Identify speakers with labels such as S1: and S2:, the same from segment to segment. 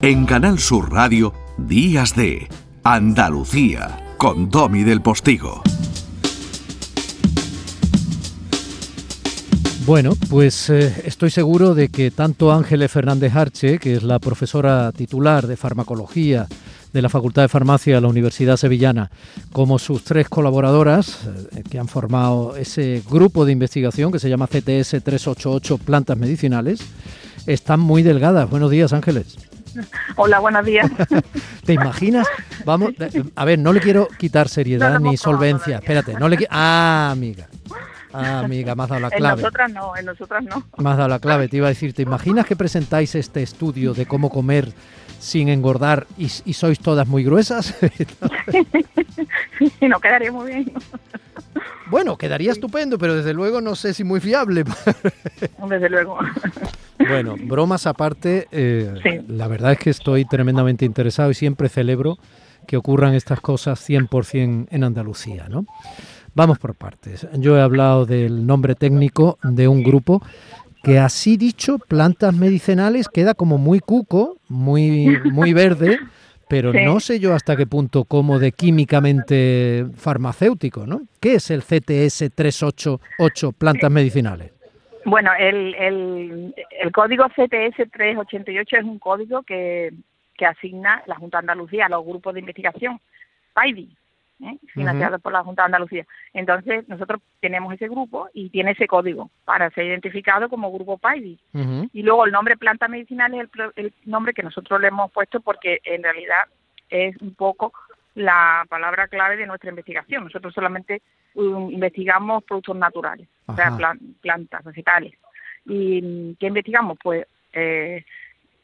S1: En Canal Sur Radio, Días de Andalucía, con Domi del Postigo.
S2: Bueno, pues eh, estoy seguro de que tanto Ángeles Fernández Arche, que es la profesora titular de farmacología de la Facultad de Farmacia de la Universidad Sevillana, como sus tres colaboradoras eh, que han formado ese grupo de investigación que se llama CTS 388 Plantas Medicinales, están muy delgadas. Buenos días, Ángeles.
S3: Hola, buenos días.
S2: ¿Te imaginas? Vamos, a ver, no le quiero quitar seriedad ni solvencia. Espérate, no le Ah, amiga. Ah, amiga, me has dado la clave.
S3: En nosotras no, en nosotras no.
S2: Me has dado la clave, te iba a decir, ¿te imaginas que presentáis este estudio de cómo comer sin engordar y, sois todas muy gruesas?
S3: no quedaría muy bien.
S2: Bueno, quedaría estupendo, pero desde luego no sé si muy fiable.
S3: desde luego.
S2: Bueno, bromas aparte, eh, la verdad es que estoy tremendamente interesado y siempre celebro que ocurran estas cosas 100% en Andalucía, ¿no? Vamos por partes. Yo he hablado del nombre técnico de un grupo que así dicho, plantas medicinales, queda como muy cuco, muy, muy verde, pero no sé yo hasta qué punto como de químicamente farmacéutico, ¿no? ¿Qué es el CTS 388 plantas medicinales?
S3: Bueno, el, el, el código CTS 388 es un código que, que asigna la Junta de Andalucía a los grupos de investigación, PAIDI, ¿eh? financiados por la Junta de Andalucía. Entonces, nosotros tenemos ese grupo y tiene ese código para ser identificado como grupo PAIDI. Y luego el nombre planta medicinal es el, el nombre que nosotros le hemos puesto porque en realidad es un poco la palabra clave de nuestra investigación. Nosotros solamente um, investigamos productos naturales, o sea, plantas, vegetales. ¿Y qué investigamos? Pues eh,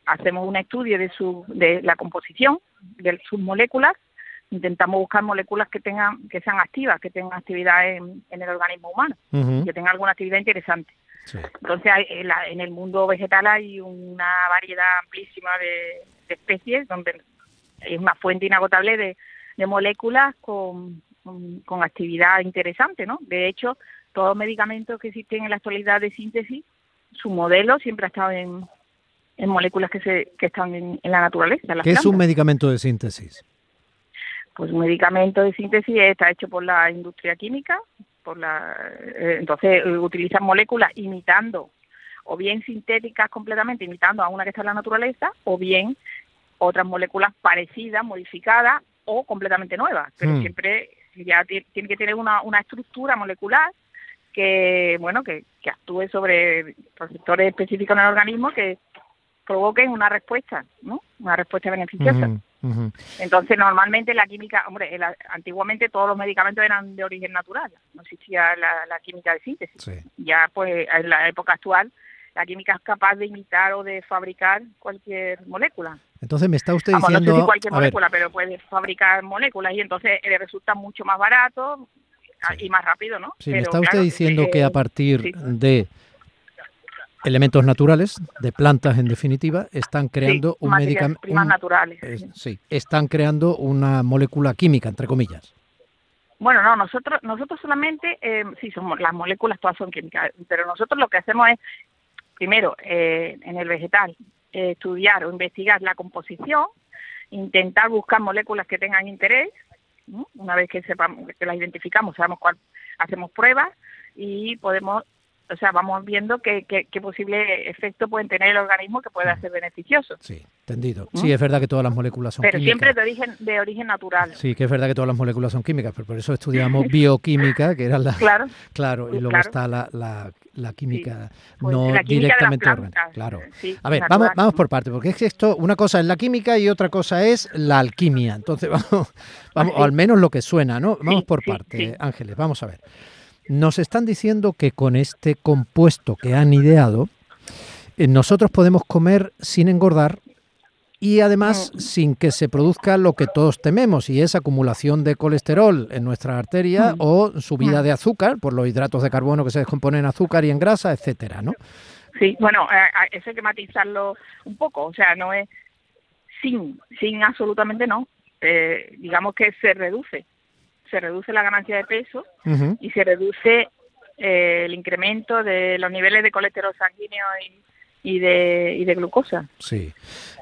S3: hacemos un estudio de, su, de la composición de sus moléculas, intentamos buscar moléculas que tengan que sean activas, que tengan actividad en, el organismo humano, que tengan alguna actividad interesante. Entonces, en, el mundo vegetal hay una variedad amplísima de especies donde es una fuente inagotable de, de moléculas con, con, actividad interesante, ¿no? De hecho, todos los medicamentos que existen en la actualidad de síntesis, su modelo siempre ha estado en, en moléculas que, se, que están en, la naturaleza.
S2: ¿Qué es un medicamento de síntesis?
S3: Pues un medicamento de síntesis está hecho por la industria química, por la, eh, entonces eh, utilizan moléculas imitando, o bien sintéticas completamente, imitando a una que está en la naturaleza, o bien otras moléculas parecidas, modificadas o completamente nuevas, pero mm. siempre ya tiene que tener una, una estructura molecular que bueno que, que actúe sobre receptores específicos en el organismo que provoquen una respuesta, ¿no? Una respuesta beneficiosa. Entonces, normalmente la química, hombre, antiguamente todos los medicamentos eran de origen natural, no existía la, química de síntesis. Ya, pues, en la época actual, la química es capaz de imitar o de fabricar cualquier molécula.
S2: Entonces me está usted diciendo...
S3: No sé cualquier molécula, pero puede fabricar moléculas y entonces le resulta mucho más barato y más rápido, ¿no?
S2: Sí, me está usted diciendo que a partir de elementos naturales, de plantas en definitiva, están creando un medicamento...
S3: naturales.
S2: sí, están creando una molécula química, entre comillas.
S3: Bueno, no, nosotros nosotros solamente, eh, sí, somos, las moléculas todas son químicas, pero nosotros lo que hacemos es, primero, eh, en el vegetal, estudiar o investigar la composición, intentar buscar moléculas que tengan interés, una vez que sepamos que las identificamos, sabemos cuál, hacemos pruebas y podemos o sea, vamos viendo qué, qué, posible efecto pueden tener el organismo que pueda mm. ser beneficioso.
S2: Sí, entendido. Sí, es verdad que todas las moléculas son
S3: pero
S2: químicas.
S3: Pero siempre de origen, de origen natural.
S2: Sí, que es verdad que todas las moléculas son químicas, pero por eso estudiamos bioquímica, que era la...
S3: Claro.
S2: Claro, y luego está la, la, química pues no directamente orgánica. Claro. a ver, vamos, vamos por parte, porque es que esto, una cosa es la química y otra cosa es la alquimia. Entonces, vamos, vamos o al menos lo que suena, ¿no? Vamos por parte, Ángeles, vamos a ver. Nos están diciendo que con este compuesto que han ideado, eh, nosotros podemos comer sin engordar y además mm. sin que se produzca lo que todos tememos y es acumulación de colesterol en nuestra arteria mm. o subida mm. de azúcar por los hidratos de carbono que se descomponen en azúcar y en grasa, etcétera, ¿no?
S3: Sí, bueno, eso hay que matizarlo un poco, o sea, no es sin, sin absolutamente no, eh, digamos que se reduce se reduce la ganancia de peso y se reduce eh, el incremento de los niveles de colesterol sanguíneo y de, y de glucosa.
S2: Sí.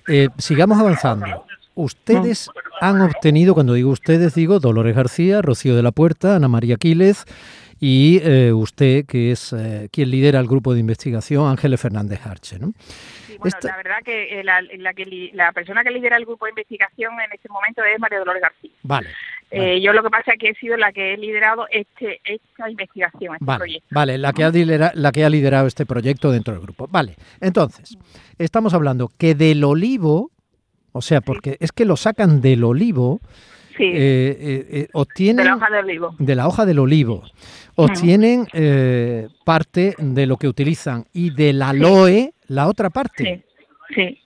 S2: Eh, sigamos avanzando. Ustedes han obtenido, cuando digo ustedes, digo Dolores García, Rocío de la Puerta, Ana María Quiles y eh, usted, que es eh, quien lidera el grupo de investigación, Ángeles Fernández Arche. ¿no?
S3: bueno, la verdad que, eh, la, la, persona que lidera el grupo de investigación en este momento es María Dolores García.
S2: Vale.
S3: Yo lo que pasa es que he sido la que he liderado este, esta investigación, este
S2: proyecto. Vale, la que, ha liderado, la que ha liderado este proyecto dentro del grupo. Vale, entonces, estamos hablando que del olivo, o sea, porque es que lo sacan del olivo,
S3: sí.
S2: obtienen... De
S3: la hoja del olivo.
S2: De la hoja del olivo obtienen eh, parte de lo que utilizan y del aloe la otra parte.
S3: Sí, sí.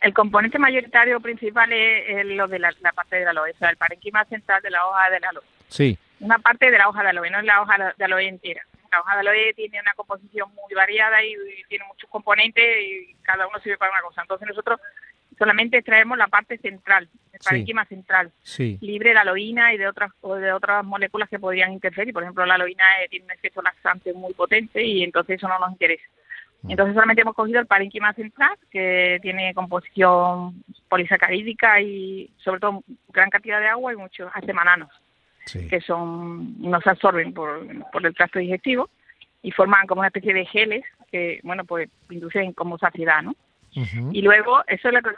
S3: El componente mayoritario principal es, lo de la, parte del aloe, o sea, el parenquima central de la hoja del aloe.
S2: Sí.
S3: Una parte de la hoja de aloe, no es la hoja de aloe entera. La hoja de aloe tiene una composición muy variada y, y tiene muchos componentes y cada uno sirve para una cosa. Entonces nosotros solamente extraemos la parte central, el parenquima central, libre de aloína y de otras o de otras moléculas que podrían interferir. Por ejemplo, la aloína eh, tiene un efecto laxante muy potente y entonces eso no nos interesa. Mm. Entonces solamente hemos cogido el parenquima central, que tiene composición polisacarídica y sobre todo gran cantidad de agua y muchos acemananos, que son no se absorben por, por el tracto digestivo y forman como una especie de geles que, bueno, pues inducen como saciedad, ¿no? Y luego, eso es lo que,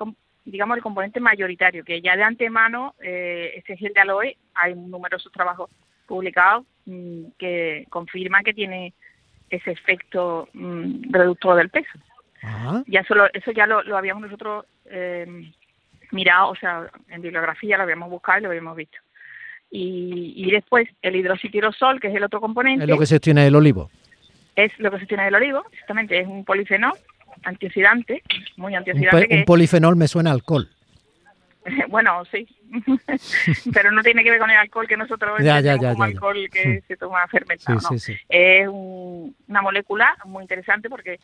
S3: digamos, el componente mayoritario, que ya de antemano, eh, este gel de aloe, hay numerosos trabajos publicados mm, que confirman que tiene ese efecto mm, reductor del peso. Ya solo, eso ya lo, habíamos nosotros eh, mirado, o sea, en bibliografía lo habíamos buscado y lo habíamos visto. Y, y después el hidroxitirosol, que es el otro componente.
S2: Es lo que se tiene del olivo.
S3: Es lo que se tiene del olivo, exactamente, es un polifenol antioxidante, muy antioxidante.
S2: Un, polifenol me suena a alcohol.
S3: bueno, sí, pero no tiene que ver con el alcohol que nosotros
S2: ya, ya, ya,
S3: como alcohol que se toma fermentado. es una molécula muy interesante porque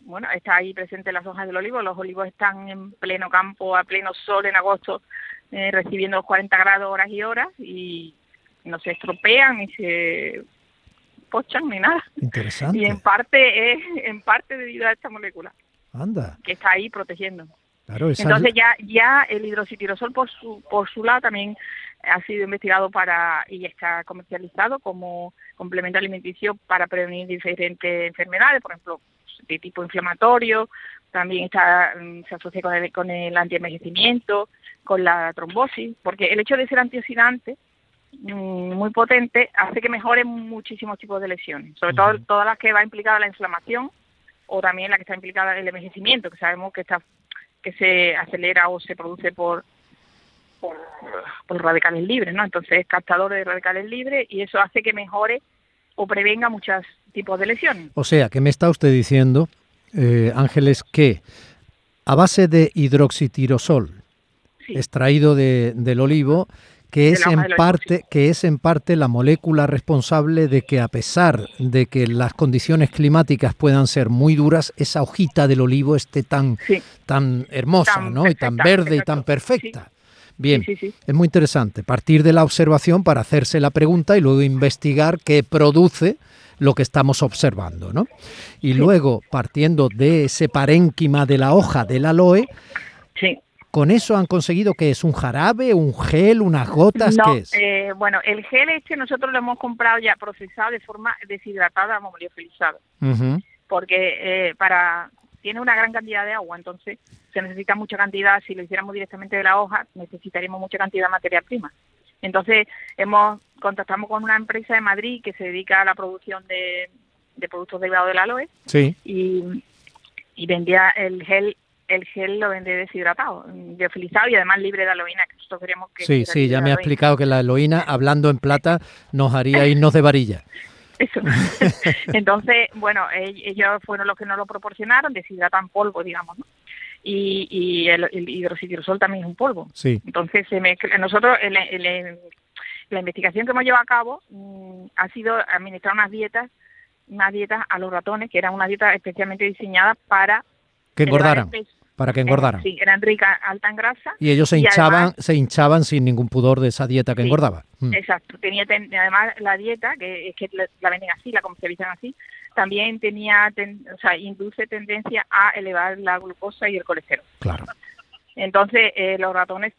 S3: bueno, está ahí presente las hojas del olivo. Los olivos están en pleno campo, a pleno sol en agosto, eh, recibiendo los 40 grados horas y horas y no se estropean ni se pochan ni nada.
S2: Interesante.
S3: Y en parte es en parte debido a esta molécula.
S2: Anda.
S3: Que está ahí protegiendo. Entonces ya ya el hidroxitirosol por su por su lado también ha sido investigado para y está comercializado como complemento alimenticio para prevenir diferentes enfermedades, por ejemplo, de tipo inflamatorio, también está mm, se asocia con el, con el antienvejecimiento, con la trombosis, porque el hecho de ser antioxidante Mm, muy potente hace que mejoren muchísimos tipos de lesiones, sobre todo todas las que va implicada la inflamación o también la que está implicada el envejecimiento, que sabemos que está que se acelera o se produce por por, radicales libres, ¿no? Entonces, captadores de radicales libres y eso hace que mejore o prevenga muchos tipos de lesiones.
S2: O sea, que me está usted diciendo, eh, Ángeles, que a base de hidroxitirosol extraído de, del olivo, que es en parte que es en parte la molécula responsable de que a pesar de que las condiciones climáticas puedan ser muy duras, esa hojita del olivo esté tan tan hermosa, ¿no? y tan verde y tan perfecta. Bien, es muy interesante partir de la observación para hacerse la pregunta y luego investigar qué produce lo que estamos observando, ¿no? Y luego, partiendo de ese parénquima de la hoja del aloe, ¿Con eso han conseguido que es un jarabe, un gel, unas gotas?
S3: No,
S2: ¿qué es?
S3: Eh, bueno, el gel este nosotros lo hemos comprado ya procesado de forma deshidratada, liofilizado. Porque eh, para tiene una gran cantidad de agua, entonces se necesita mucha cantidad. Si lo hiciéramos directamente de la hoja, necesitaríamos mucha cantidad de materia prima. Entonces hemos contactamos con una empresa de Madrid que se dedica a la producción de, productos derivados del aloe.
S2: Sí.
S3: Y, y vendía el gel el gel lo vende deshidratado, biofilizado y además libre de aloína, que nosotros queríamos que...
S2: Sí, sí, ya me ha explicado que la aloína, hablando en plata, nos haría irnos de varilla.
S3: Eso. Entonces, bueno, ellos fueron los que nos lo proporcionaron, deshidratan polvo, digamos, ¿no? Y, y el, hidroxitirosol también es un polvo.
S2: Sí.
S3: Entonces, se nosotros, la investigación que hemos llevado a cabo mm, ha sido administrar unas dietas, unas dietas a los ratones, que eran una dieta especialmente diseñada para
S2: que engordaran. Para que engordaran.
S3: Sí, eran ricas, alta en grasa.
S2: Y ellos se hinchaban, se hinchaban sin ningún pudor de esa dieta que engordaba.
S3: Mm. Exacto. Tenía además la dieta, que es que la, venden así, la comercializan así, también tenía, o sea, induce tendencia a elevar la glucosa y el colesterol.
S2: Claro.
S3: Entonces, eh, los ratones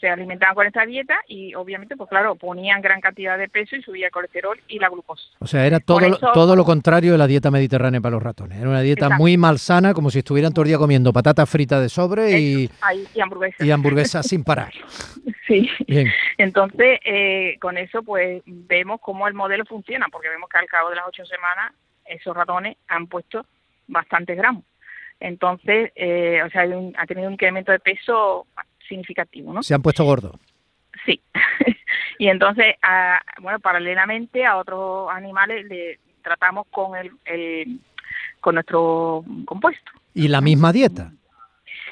S3: se alimentaban con esta dieta y obviamente, pues claro, ponían gran cantidad de peso y subía el colesterol y la glucosa.
S2: O sea, era todo, lo, todo lo contrario de la dieta mediterránea para los ratones. Era una dieta muy malsana, como si estuvieran todo el día comiendo patatas fritas de sobre y,
S3: y hamburguesas.
S2: Y hamburguesas sin parar.
S3: Sí. Bien. Entonces, eh, con eso pues vemos cómo el modelo funciona, porque vemos que al cabo de las ocho semanas esos ratones han puesto bastantes gramos. Entonces, eh, o sea, ha tenido un incremento de peso significativo, ¿no?
S2: Se han puesto gordos.
S3: Sí. y entonces, bueno, paralelamente a otros animales le tratamos con el, con nuestro compuesto.
S2: ¿Y la misma dieta?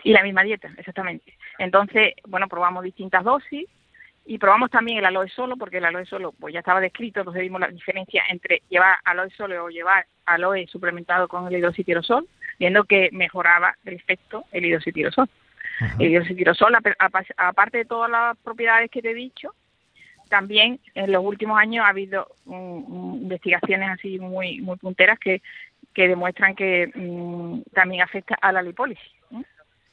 S3: Y la misma dieta, exactamente. Entonces, bueno, probamos distintas dosis y probamos también el aloe solo, porque el aloe solo pues ya estaba descrito, entonces vimos la diferencia entre llevar aloe solo o llevar aloe suplementado con el hidroxitirosol, viendo que mejoraba el efecto el hidroxitirosol. El hidroxitirosol, aparte de todas las propiedades que te he dicho, también en los últimos años ha habido investigaciones así muy muy punteras que, que demuestran que mm, también afecta a la lipólisis.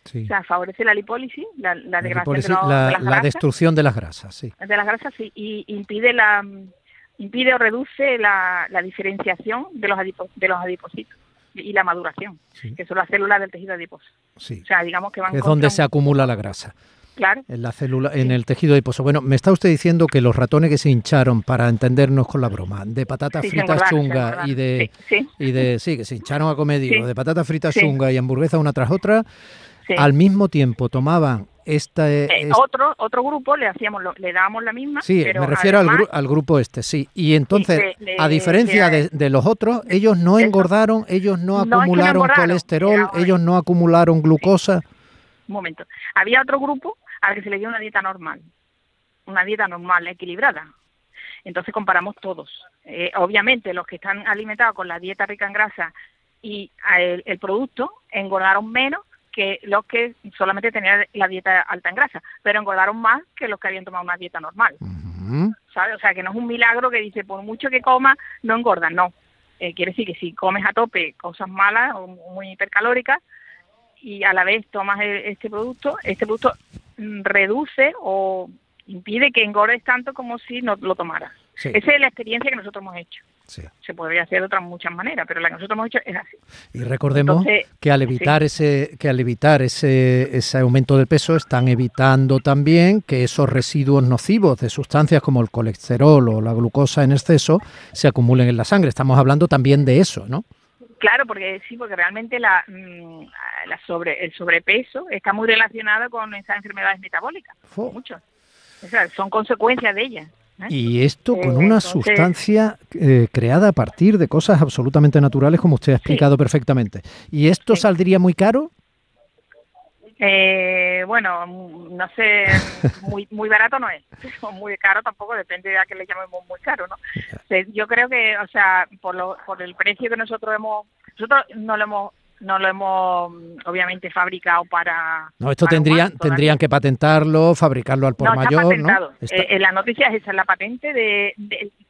S3: O sea, favorece la lipólisis, la, la degradación
S2: de, la, destrucción de las grasas, sí.
S3: De las grasas, sí, y impide la impide o reduce la, diferenciación de los de los adipocitos y la maduración, que son las células del tejido adiposo.
S2: Sí.
S3: O sea, digamos que van
S2: es donde se acumula la grasa.
S3: Claro.
S2: En la célula, en el tejido adiposo. Bueno, me está usted diciendo que los ratones que se hincharon, para entendernos con la broma, de patatas fritas chunga y de, y de, sí, que se hincharon a comer, de patatas fritas chunga y hamburguesa una tras otra, al mismo tiempo tomaban esta,
S3: eh, otro otro grupo le hacíamos le dábamos la misma
S2: sí me refiero al, grupo este sí. Y entonces a diferencia de, los otros ellos no engordaron ellos no, acumularon colesterol ellos no acumularon glucosa.
S3: Un momento. Había otro grupo al que se le dio una dieta normal una dieta normal equilibrada. Entonces comparamos todos. Eh, obviamente los que están alimentados con la dieta rica en grasa y el producto engordaron menos que los que solamente tenían la dieta alta en grasa, pero engordaron más que los que habían tomado una dieta normal. ¿Sabes? O sea, que no es un milagro que dice, por mucho que coma, no engordan, no. Eh, quiere decir que si comes a tope cosas malas o muy hipercalóricas y a la vez tomas e, este producto, este producto mm, reduce o impide que engordes tanto como si no lo tomaras. Esa es la experiencia que nosotros hemos hecho. Se podría hacer de otras muchas maneras, pero la que nosotros hemos hecho es así.
S2: Y recordemos que al evitar ese que al evitar ese, ese aumento del peso están evitando también que esos residuos nocivos de sustancias como el colesterol o la glucosa en exceso se acumulen en la sangre. Estamos hablando también de eso, ¿no?
S3: Claro, porque sí, porque realmente la, mm, la sobre, el sobrepeso está muy relacionado con esas enfermedades metabólicas. Muchos. O sea, son consecuencias de ellas.
S2: ¿Eh? Y esto con eh, una sustancia eh, creada a partir de cosas absolutamente naturales, como usted ha explicado perfectamente. ¿Y esto saldría muy caro?
S3: bueno, no sé, muy muy barato no es, muy caro tampoco, depende de a qué le llamemos muy caro, ¿no? Yo creo que, o sea, por, lo, por el precio que nosotros hemos, nosotros no lo hemos no lo hemos obviamente fabricado para
S2: no esto tendrían tendrían que patentarlo fabricarlo al por mayor
S3: ¿no? Eh, eh, la noticia es esa la patente de,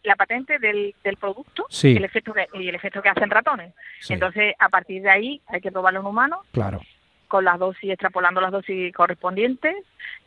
S3: la patente del, del producto y el efecto que y el efecto que hacen ratones. Entonces a partir de ahí hay que probarlo en humanos
S2: claro.
S3: Con las dosis extrapolando las dosis correspondientes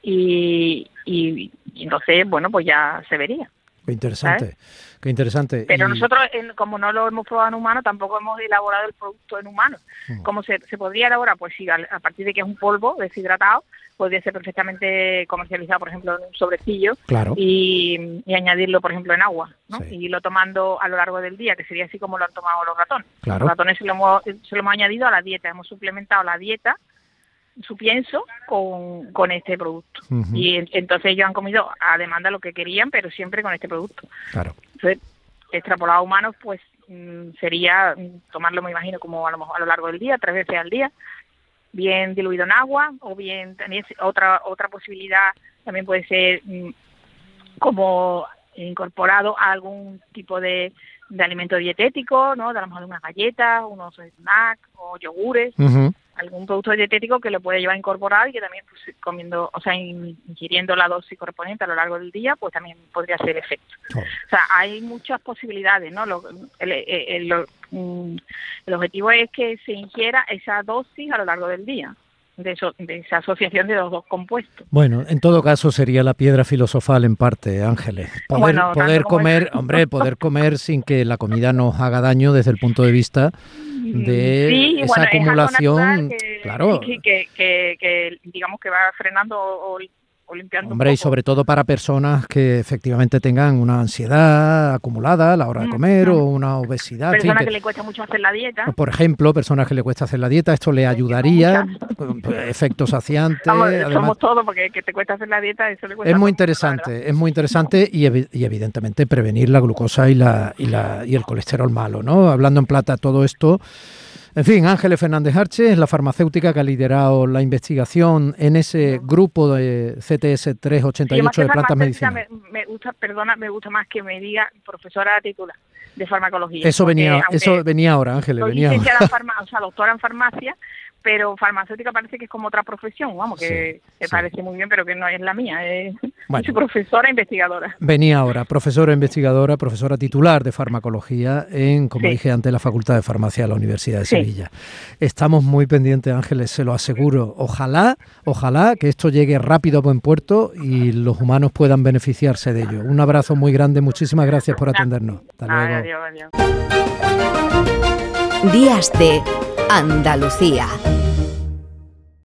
S3: y, y, y entonces bueno pues ya se vería
S2: Qué interesante, qué interesante.
S3: Pero nosotros, como no lo hemos probado en humano, tampoco hemos elaborado el producto en humano. Mm. ¿Cómo se, podría elaborar? Pues sí, a, partir de que es un polvo deshidratado, podría ser perfectamente comercializado, por ejemplo, en un sobrecillo y, añadirlo, por ejemplo, en agua, ¿no? Y irlo tomando a lo largo del día, que sería así como lo han tomado los ratones. Los ratones se lo, hemos, se lo hemos añadido a la dieta, hemos suplementado la dieta su pienso con, con este producto. Y entonces ellos han comido a demanda lo que querían, pero siempre con este producto.
S2: Claro.
S3: Entonces, extrapolado a humanos, pues mm, sería tomarlo, me imagino, como a lo mejor a lo largo del día, tres veces al día, bien diluido en agua, o bien también otra, otra posibilidad también puede ser mm, como incorporado a algún tipo de, de alimento dietético, ¿no? De a lo mejor unas galletas, unos snacks o yogures algún producto dietético que lo puede llevar incorporado y que también pues, comiendo, o sea, ingiriendo la dosis correspondiente a lo largo del día, pues también podría ser efecto. O sea, hay muchas posibilidades, ¿no? Lo, el, mm, el objetivo es que se ingiera esa dosis a lo largo del día de, esa asociación de los dos compuestos.
S2: Bueno, en todo caso sería la piedra filosofal en parte, Ángeles. Poder, poder comer, hombre, poder comer sin que la comida nos haga daño desde el punto de vista de esa acumulación, claro,
S3: que, que, digamos que va frenando o
S2: Hombre, y sobre todo para personas que efectivamente tengan una ansiedad acumulada a la hora de mm, comer o una obesidad.
S3: Personas que, le cuesta mucho hacer la dieta.
S2: Por ejemplo, personas que le cuesta hacer la dieta, esto le ayudaría, efectos saciantes.
S3: somos todos, porque que te cuesta hacer la dieta, eso le cuesta
S2: Es muy interesante, es muy interesante y, y, evidentemente prevenir la glucosa y, la, y, la, y el colesterol malo, ¿no? Hablando en plata, todo esto en fin, Ángeles Fernández Arches, la farmacéutica que ha liderado la investigación en ese grupo de CTS 388 de plantas medicinales.
S3: Me, gusta, perdona, me gusta más que me diga profesora titular de farmacología.
S2: Eso venía, eso venía ahora, Ángeles, venía
S3: o sea, doctora en farmacia, pero farmacéutica parece que es como otra profesión, vamos, que me parece muy bien, pero que no es la mía, es profesora investigadora.
S2: Venía ahora, profesora investigadora, profesora titular de farmacología en, como dije antes, la Facultad de Farmacia de la Universidad de Sevilla. Estamos muy pendientes, Ángeles, se lo aseguro. Ojalá, ojalá que esto llegue rápido a buen puerto y los humanos puedan beneficiarse de ello. Un abrazo muy grande, muchísimas gracias por atendernos. Hasta luego.
S4: Días de Andalucía.